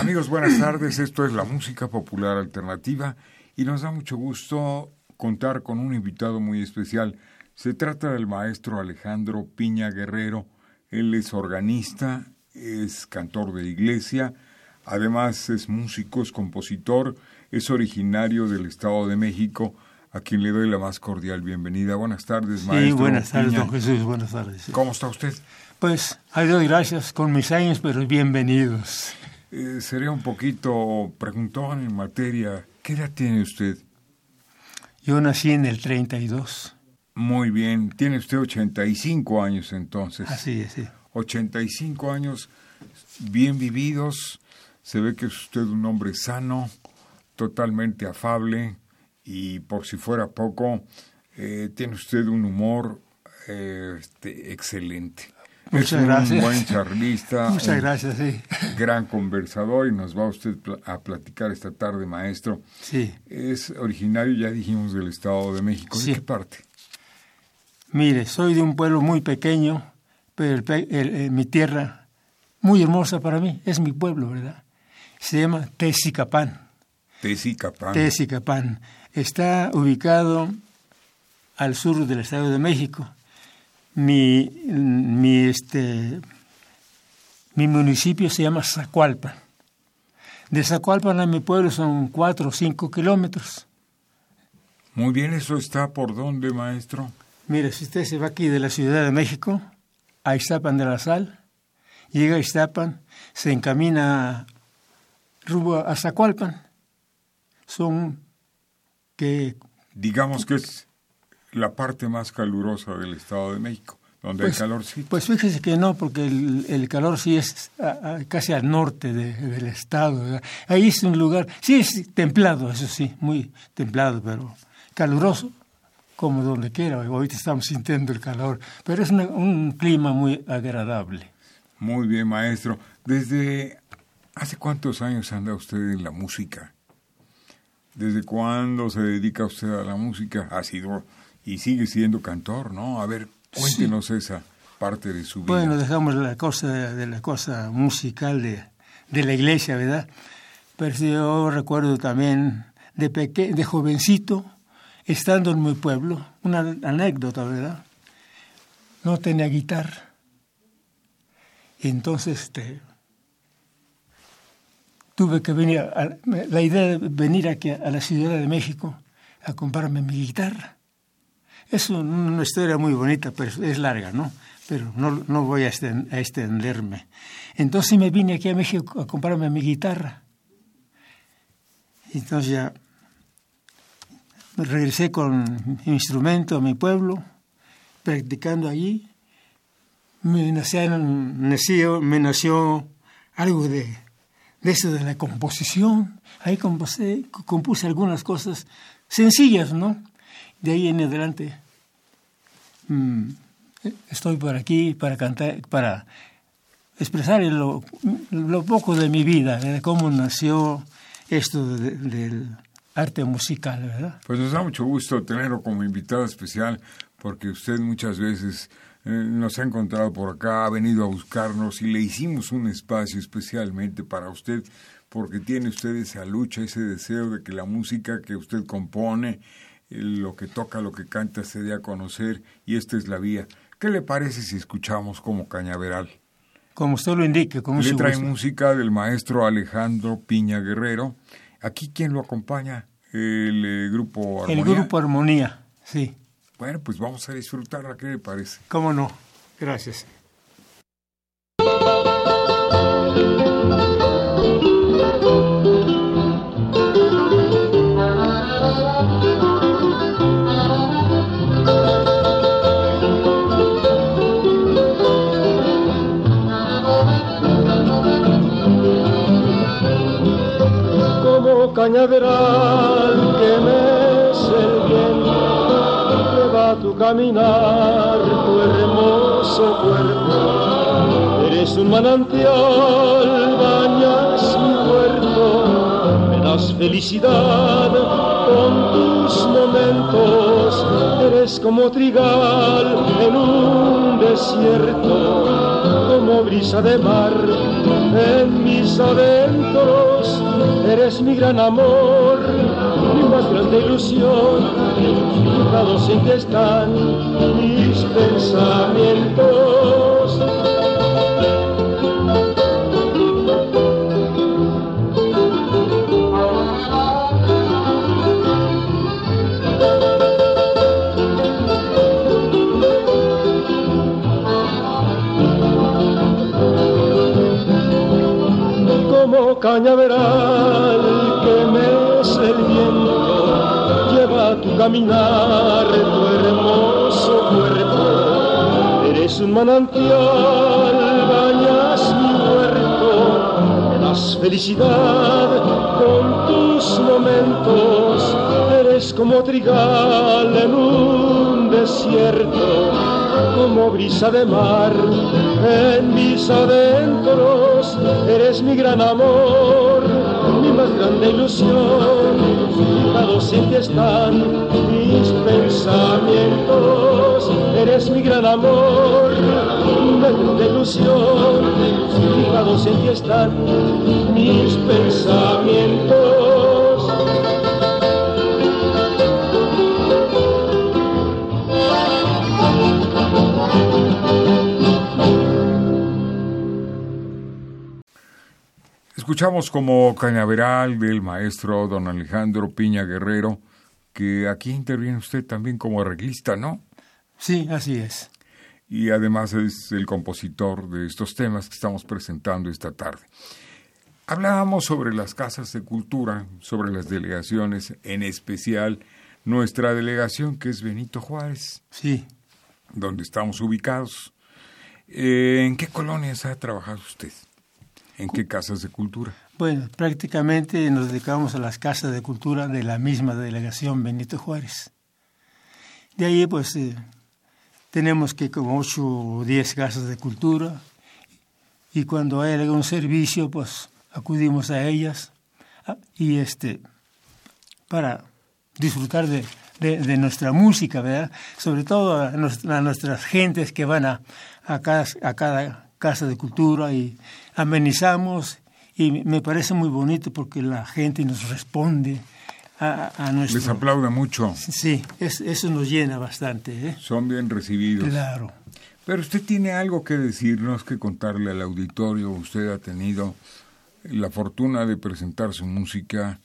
Amigos, buenas tardes. Esto es la música popular alternativa y nos da mucho gusto contar con un invitado muy especial. Se trata del maestro Alejandro Piña Guerrero. Él es organista, es cantor de iglesia, además es músico, es compositor, es originario del Estado de México, a quien le doy la más cordial bienvenida. Buenas tardes, maestro. Sí, buenas tardes, Piña. don Jesús, buenas tardes. ¿Cómo está usted? Pues, ay, doy gracias con mis años, pero bienvenidos. Eh, sería un poquito preguntón en materia. ¿Qué edad tiene usted? Yo nací en el 32, Muy bien, tiene usted 85 años entonces. así es, sí. 85 años bien vividos. Se ve que es usted un hombre sano, totalmente afable y por si fuera poco, eh, tiene usted un humor eh, este, excelente. Muchas es un gracias. buen charlista, Muchas un gracias, sí. gran conversador y nos va usted a platicar esta tarde, maestro. Sí, Es originario, ya dijimos, del Estado de México. ¿De qué parte? mire, soy de un pueblo muy pequeño, pero el pe- el- eh, mi tierra, muy hermosa para mí, es mi pueblo, ¿verdad? Se llama Tezicapán. Tezicapán. Tezicapán. Está ubicado al sur del Estado de México. Mi, mi, este, mi municipio se llama Zacualpan. De Zacualpan a mi pueblo son cuatro o cinco kilómetros. Muy bien, ¿eso está por dónde, maestro? Mire, si usted se va aquí de la Ciudad de México a Iztapan de la Sal, llega a Iztapan, se encamina rumbo a Zacualpan. Son que Digamos que es la parte más calurosa del Estado de México, donde Pues- hay calorcito. Pues fíjese que no, porque el, el calor sí es a- a- casi al norte de- del estado. ¿verdad? Ahí es un lugar, sí es templado, eso sí, muy templado, pero caluroso, como donde quiera. Ahorita estamos sintiendo el calor, pero es una- un clima muy agradable. Muy bien, maestro. ¿Desde hace cuántos años anda usted en la música? ¿Desde cuándo se dedica usted a la música? Ha sido y sigue siendo cantor, ¿no? A ver, cuéntenos esa parte de su vida. Bueno, dejamos la cosa de la cosa musical de, de la iglesia, ¿verdad? Pero yo recuerdo también de peque de jovencito, estando en mi pueblo, una anécdota, ¿verdad? No tenía guitarra. Y entonces este, tuve que venir, a- la idea de venir aquí a la Ciudad de México a comprarme mi guitarra. Es un- una historia muy bonita, pero es larga, ¿no? Pero no, no voy a extenderme. Entonces me vine aquí a México a comprarme mi guitarra. Entonces ya regresé con mi instrumento a mi pueblo, practicando allí. Me nació, nació- me nació algo de, de eso de la composición. Ahí compuse, compuse algunas cosas sencillas, ¿no? De ahí en adelante mm, estoy por aquí para cantar, para expresar lo, lo poco de mi vida, de cómo nació esto de- del arte musical, ¿verdad? Pues nos da mucho gusto tenerlo como invitado especial, porque usted muchas veces eh, nos ha encontrado por acá, ha venido a buscarnos y le hicimos un espacio especialmente para usted, porque tiene usted esa lucha, ese deseo de que la música que usted compone, lo que toca, lo que canta, se dé a conocer, y esta es la vía. ¿Qué le parece si escuchamos como cañaveral? Como usted lo indique, con mucho Letra y música del maestro Alejandro Piña Guerrero. Aquí, ¿quién lo acompaña? El eh, grupo El Armonía. grupo Armonía, sí. Bueno, pues vamos a disfrutarla, ¿qué le parece? ¿Cómo no? Gracias. Cañaveral que mece el viento, lleva tu caminar tu hermoso cuerpo. Eres un manantial, bañas mi huerto, me das felicidad con tus momentos. Eres como trigal en un desierto, como brisa de mar en mis adentros. Eres mi gran amor, mi más grande ilusión. Fijados en que están mis pensamientos. Caminar tu hermoso cuerpo. Eres un manantial, bañas mi huerto, me das felicidad con tus momentos. Eres como trigal en un desierto, como brisa de mar en mis adentros. Eres mi gran amor, mi más grande ilusión. Fijados en que están mis pensamientos. Eres mi gran amor, mi más grande ilusión. Fijados en que están mis pensamientos. Escuchamos como cañaveral del maestro don Alejandro Piña Guerrero, que aquí interviene usted también como arreglista, ¿no? Sí, así es. Y además es el compositor de estos temas que estamos presentando esta tarde. Hablábamos sobre las casas de cultura, sobre las delegaciones, en especial nuestra delegación que es Benito Juárez. Sí. Donde estamos ubicados. Eh, ¿En qué colonias ha trabajado usted? ¿En qué casas de cultura? Bueno, prácticamente nos dedicamos a las casas de cultura de la misma delegación Benito Juárez. De ahí, pues, eh, tenemos que como ocho o diez casas de cultura y cuando hay algún servicio, pues, acudimos a ellas ah, y este para disfrutar de, de, nuestra música, ¿verdad? Sobre todo a, nuestras gentes que van a, a, cada, a cada casa de cultura y amenizamos y me parece muy bonito porque la gente nos responde a, a nuestro... Les aplaude mucho. Sí, eso nos llena bastante. ¿eh? Son bien recibidos. Claro. Pero usted tiene algo que decirnos, que contarle al auditorio. Usted ha tenido la fortuna de presentar su música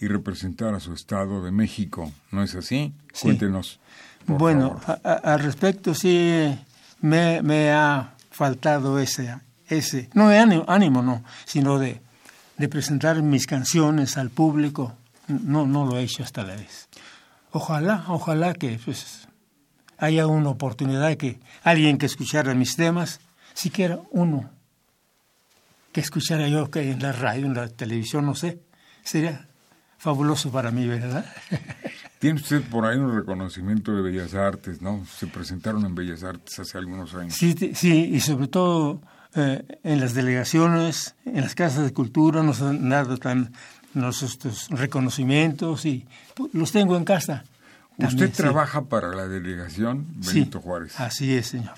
y representar a su estado de México, ¿no es así? Cuéntenos. bueno, al respecto sí me, me ha faltado ese, ese no de ánimo, no, sino de, de presentar mis canciones al público. No, no lo he hecho hasta la vez. Ojalá, ojalá que pues, haya una oportunidad que alguien que escuchara mis temas, siquiera uno que escuchara yo que en la radio, en la televisión, no sé, sería fabuloso para mí, ¿verdad? Tiene usted por ahí un reconocimiento de Bellas Artes, ¿no? Se presentaron en Bellas Artes hace algunos años. Sí, sí y sobre todo eh, en las delegaciones, en las casas de cultura nos han dado tan estos reconocimientos y los tengo en casa. ¿Usted trabaja para la delegación Benito Juárez? Así es, señor.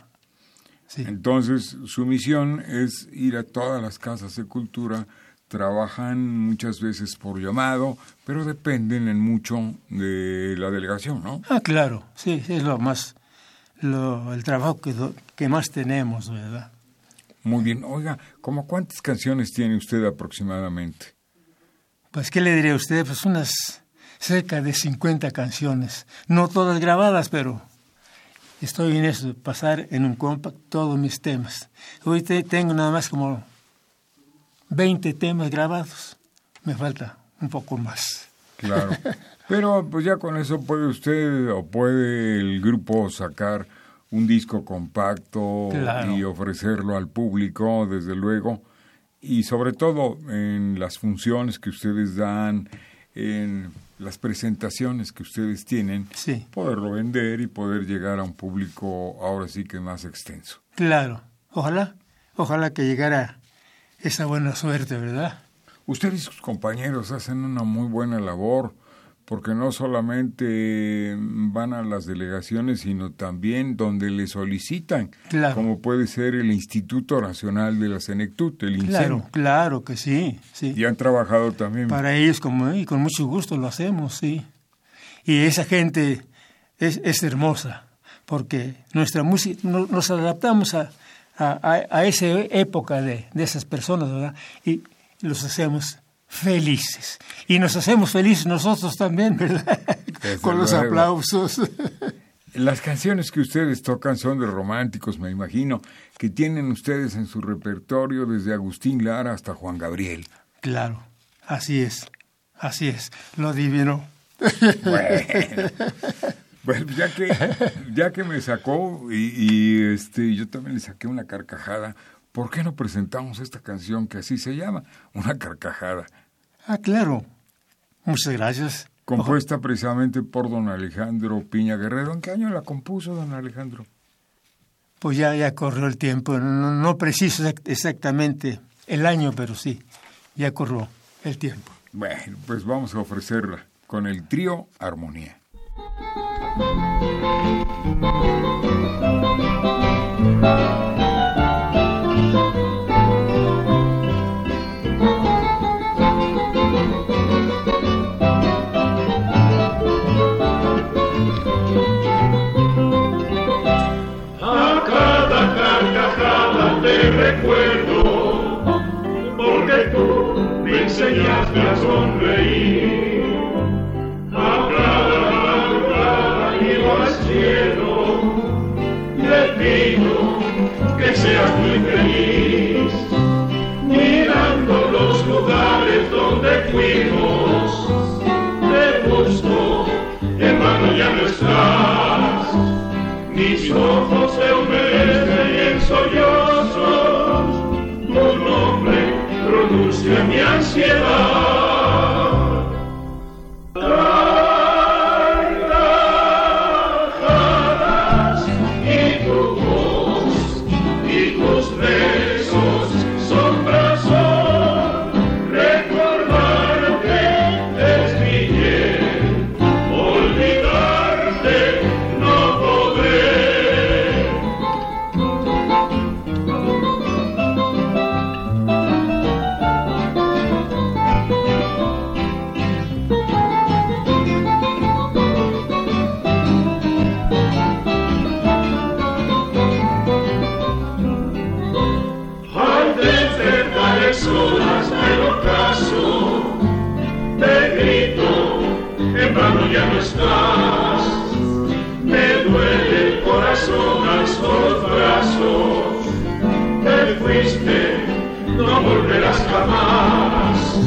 Entonces, su misión es ir a todas las casas de cultura, trabajan muchas veces por llamado, pero dependen en mucho de la delegación, ¿no? Ah, claro, sí, es lo más, lo, el trabajo que, que más tenemos, ¿verdad? Muy bien. Oiga, ¿cómo cuántas canciones tiene usted aproximadamente? Pues, ¿qué le diría a usted? Pues unas cerca de 50 canciones. No todas grabadas, pero estoy en eso, pasar en un compact todos mis temas. Hoy tengo nada más como 20 temas grabados. Me falta un poco más. Claro. Pero pues ya con eso puede usted o puede el grupo sacar un disco compacto y ofrecerlo al público, desde luego, y sobre todo en las funciones que ustedes dan, en las presentaciones que ustedes tienen, Sí. poderlo vender y poder llegar a un público ahora sí que más extenso. Claro. Ojalá, ojalá que llegara esa buena suerte, ¿verdad? Usted y sus compañeros hacen una muy buena labor porque no solamente van a las delegaciones, sino también donde le solicitan, Claro. como puede ser el Instituto Nacional de la Senectut, el Claro, INSEN. claro que sí, sí. Y han trabajado también. Para ellos, como y con mucho gusto lo hacemos, sí. Y esa gente es, es hermosa, porque nuestra música, no- nos adaptamos a, a, a- a esa época de, de esas personas, ¿verdad? Y los hacemos felices. Y nos hacemos felices nosotros también, ¿verdad? Desde con los luego. aplausos. Las canciones que ustedes tocan son de románticos, me imagino, que tienen ustedes en su repertorio desde Agustín Lara hasta Juan Gabriel. claro, así es, así es, lo adivino. Bueno, Bueno, ya que, ya que me sacó y, y, este, yo también le saqué una carcajada, ¿por qué no presentamos esta canción que así se llama? Una carcajada, Ah, claro. Muchas gracias. compuesta precisamente por don Alejandro Piña Guerrero. ¿En qué año la compuso don Alejandro? Pues ya, ya corrió el tiempo, no, no preciso exact- exactamente el año, pero sí, ya corrió el tiempo. Bueno, pues vamos a ofrecerla con el trío Armonía. thank you jamás.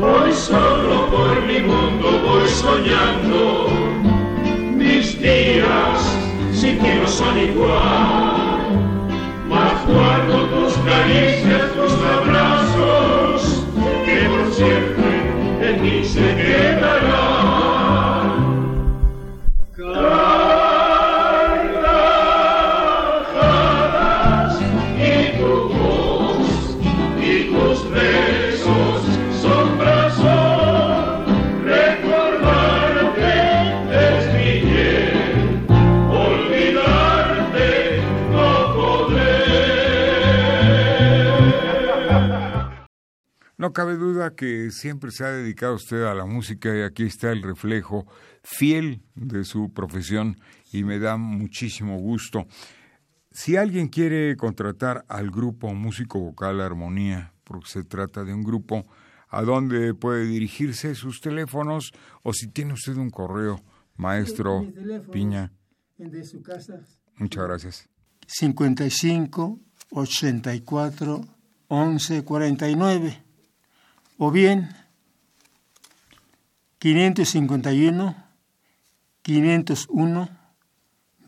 Hoy solo por mi mundo voy soñando, mis días sin ti no son igual. Mas guardo tus caricias, tus abrazos, que por siempre No cabe duda que siempre se ha dedicado usted a la música y aquí está el reflejo fiel de su profesión y me da muchísimo gusto. Si alguien quiere contratar al grupo Músico Vocal Armonía, porque se trata de un grupo, ¿a dónde puede dirigirse sus teléfonos? O si tiene usted un correo, maestro Piña. De su casa. Muchas gracias. 55 84 11 49 o bien 551 501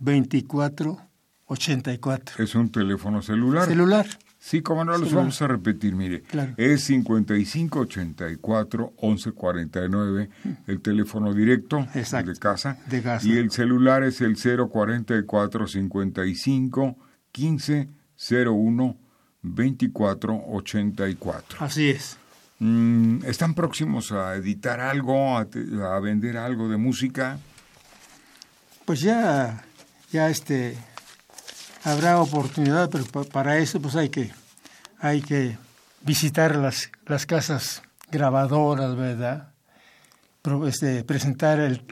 24 84 Es un teléfono celular. celular Sí, como no, los vamos a repetir, mire. Es 5584-1149, el teléfono directo de casa. De casa. Y el celular es el 044-55-1501. 2484. Así es. Mm, ¿Están próximos a editar algo, a, vender algo de música? Pues ya, ya este, habrá oportunidad, pero para eso pues hay que, hay que visitar las, las casas grabadoras, ¿verdad? Este, presentar el,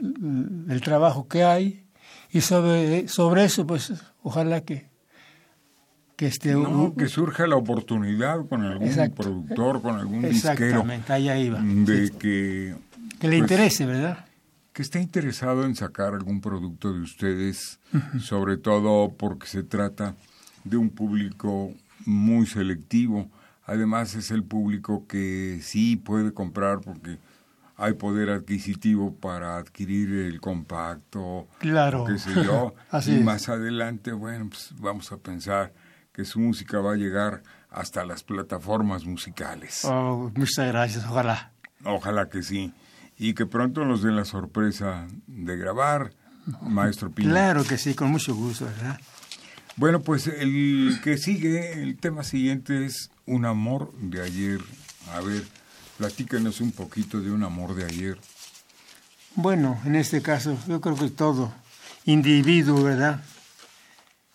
el, trabajo que hay y sobre, sobre eso pues ojalá que, que que surja la oportunidad con algún productor, con algún disquero, de que que le pues, interese, ¿verdad? Que esté interesado en sacar algún producto de ustedes, sobre todo porque se trata de un público muy selectivo. Además es el público que sí puede comprar porque hay poder adquisitivo para adquirir el compacto, claro. qué sé yo. y más adelante, bueno, pues vamos a pensar que su música va a llegar hasta las plataformas musicales. Oh, muchas gracias, ojalá. Ojalá que sí. Y que pronto nos den la sorpresa de grabar, maestro Pino. Claro que sí, con mucho gusto, ¿verdad? Bueno, pues el que sigue, el tema siguiente es Un amor de ayer. A ver, platícanos un poquito de un amor de ayer. Bueno, en este caso, yo creo que todo individuo, ¿verdad?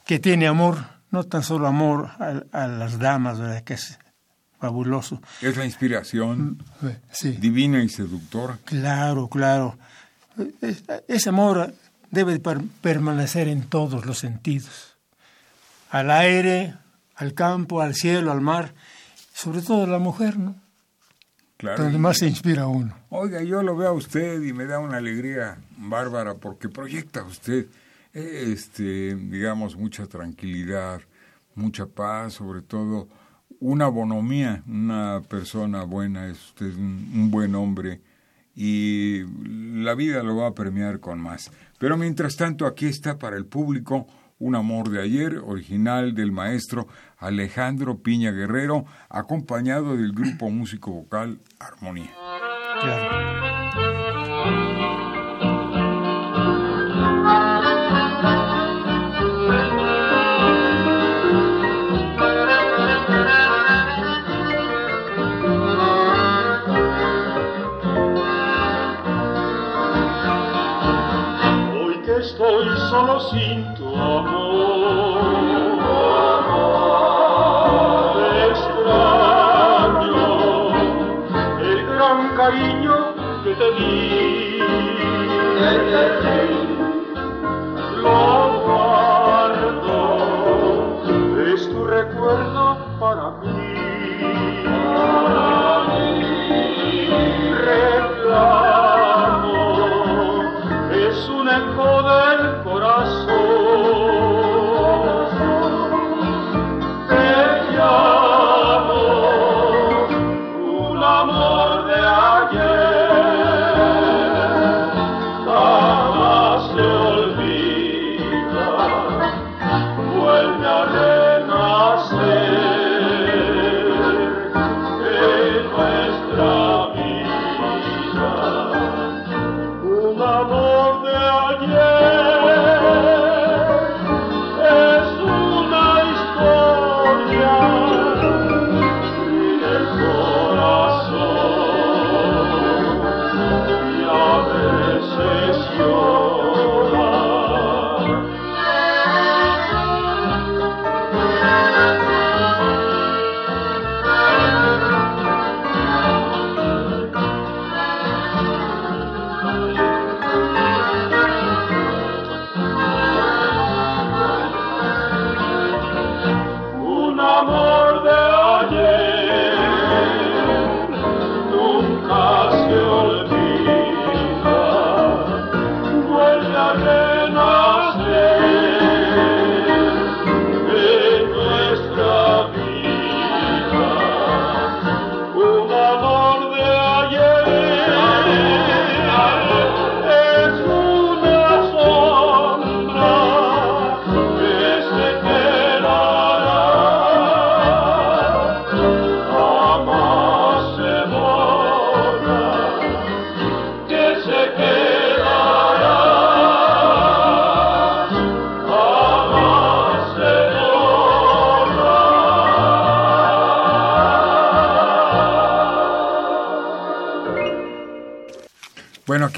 Que tiene amor no tan solo amor a, las damas, ¿verdad? que es fabuloso. Es la inspiración mm, divina y seductora. Claro, claro. ese amor debe permanecer en todos los sentidos. Al aire, al campo, al cielo, al mar, sobre todo a la mujer, ¿no? Claro. Donde más se inspira uno. Oiga, yo lo veo a usted y me da una alegría bárbara porque proyecta usted este, digamos, mucha tranquilidad, mucha paz, sobre todo una bonomía, una persona buena, es usted un, buen hombre y la vida lo va a premiar con más. Pero mientras tanto, aquí está para el público un amor de ayer, original del maestro Alejandro Piña Guerrero, acompañado del grupo músico vocal Armonía. Sin tu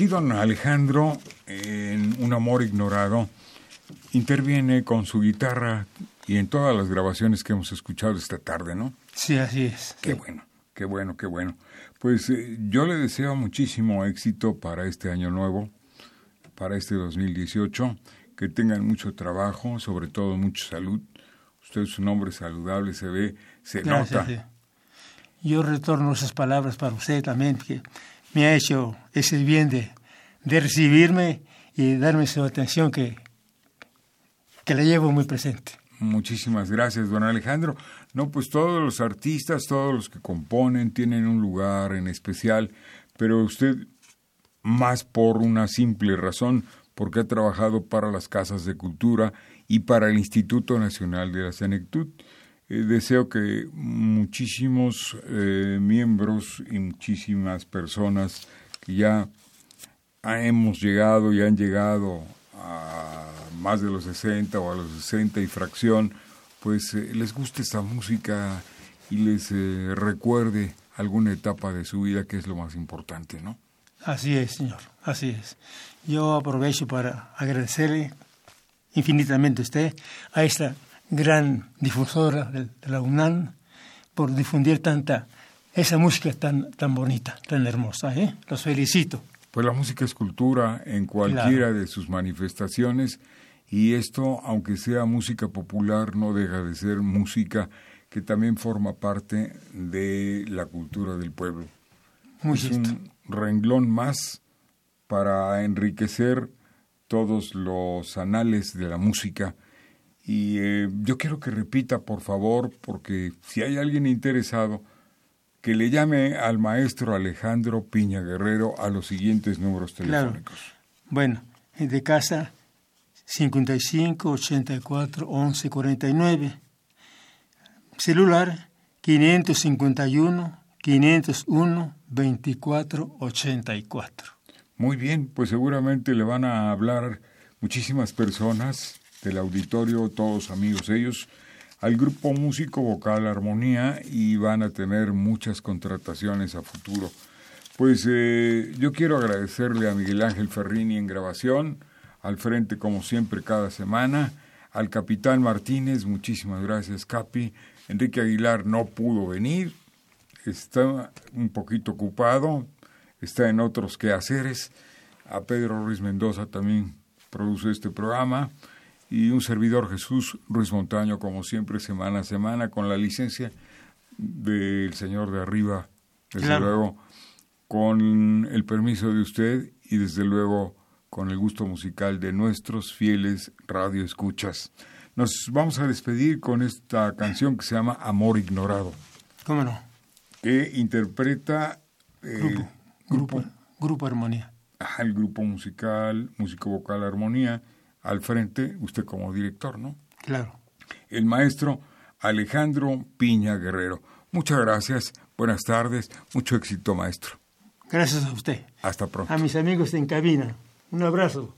aquí don Alejandro, en Un Amor Ignorado, interviene con su guitarra y en todas las grabaciones que hemos escuchado esta tarde, ¿no? Sí, así es. Qué bueno, qué bueno, qué bueno. Pues eh, yo le deseo muchísimo éxito para este año nuevo, para este 2018, que tengan mucho trabajo, sobre todo mucha salud. Usted es un hombre saludable, se ve, se Gracias, nota. sí. Yo retorno esas palabras para usted también, que me ha hecho ese bien de, recibirme y darme su atención que, que la llevo muy presente. Muchísimas gracias, don Alejandro. No, pues todos los artistas, todos los que componen tienen un lugar en especial, pero usted más por una simple razón, porque ha trabajado para las casas de cultura y para el Instituto Nacional de la Senectud. Eh, deseo que muchísimos eh, miembros y muchísimas personas que ya hemos llegado y han llegado a más de los 60 o a los 60 y fracción, pues eh, les guste esta música y les eh, recuerde alguna etapa de su vida que es lo más importante, ¿no? Así es, señor, así es. Yo aprovecho para agradecerle infinitamente a usted, a esta gran difusora de, de la UNAM, por difundir tanta, esa música tan, tan bonita, tan hermosa. ¿eh? Los felicito. Pues la música es cultura en cualquiera de sus manifestaciones y esto, aunque sea música popular, no deja de ser música que también forma parte de la cultura del pueblo. Muy es cierto. un renglón más para enriquecer todos los anales de la música. Y eh, yo quiero que repita, por favor, porque si hay alguien interesado, que le llame al maestro Alejandro Piña Guerrero a los siguientes números Claro. telefónicos. Bueno, de casa 55 84 11 49. Celular 551 501 24 84. Muy bien, pues seguramente le van a hablar muchísimas personas del auditorio, todos amigos ellos, al grupo músico vocal Armonía y van a tener muchas contrataciones a futuro. Pues eh, yo quiero agradecerle a Miguel Ángel Ferrini en grabación, al frente como siempre cada semana, al capitán Martínez, muchísimas gracias Capi, Enrique Aguilar no pudo venir, está un poquito ocupado, está en otros quehaceres. A Pedro Ruiz Mendoza también produce este programa. Y un servidor Jesús Ruiz Montaño, como siempre, semana a semana, con la licencia del señor de arriba, desde Claro. luego, con el permiso de usted y desde luego con el gusto musical de nuestros fieles radioescuchas. Nos vamos a despedir con esta canción que se llama Amor Ignorado ¿Cómo no? que interpreta Grupo, grupo, grupo Armonía. ajá, el grupo musical, músico vocal Armonía, al frente, usted como director, ¿no? Claro. El maestro Alejandro Piña Guerrero. Muchas gracias, buenas tardes, mucho éxito, maestro. Gracias a usted. Hasta pronto. A mis amigos en cabina. Un abrazo.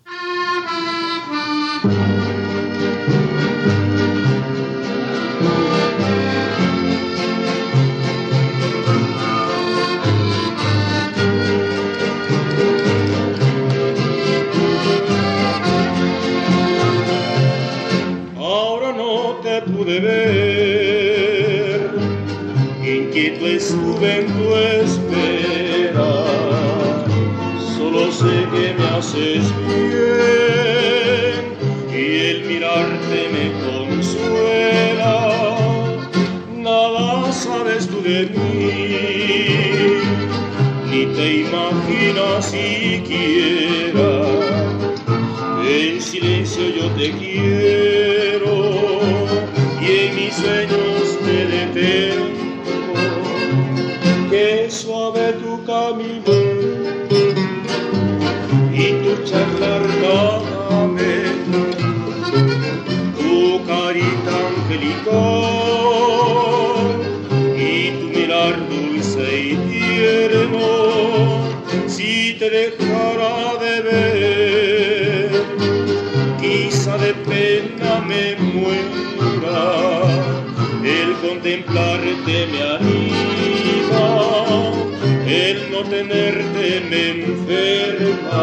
Inquieto estuve en tu espera. Solo sé que me haces bien y el mirarte me consuela. Nada sabes tú de mí, ni te imaginas siquiera. En silencio yo te quiero y en mis sueños camino y tu charlar vez, tu carita angelical y tu mirar dulce y tierno. Si te dejara de ver, quizá de pena me muera. El contemplarte me anima, tenerte me enferma.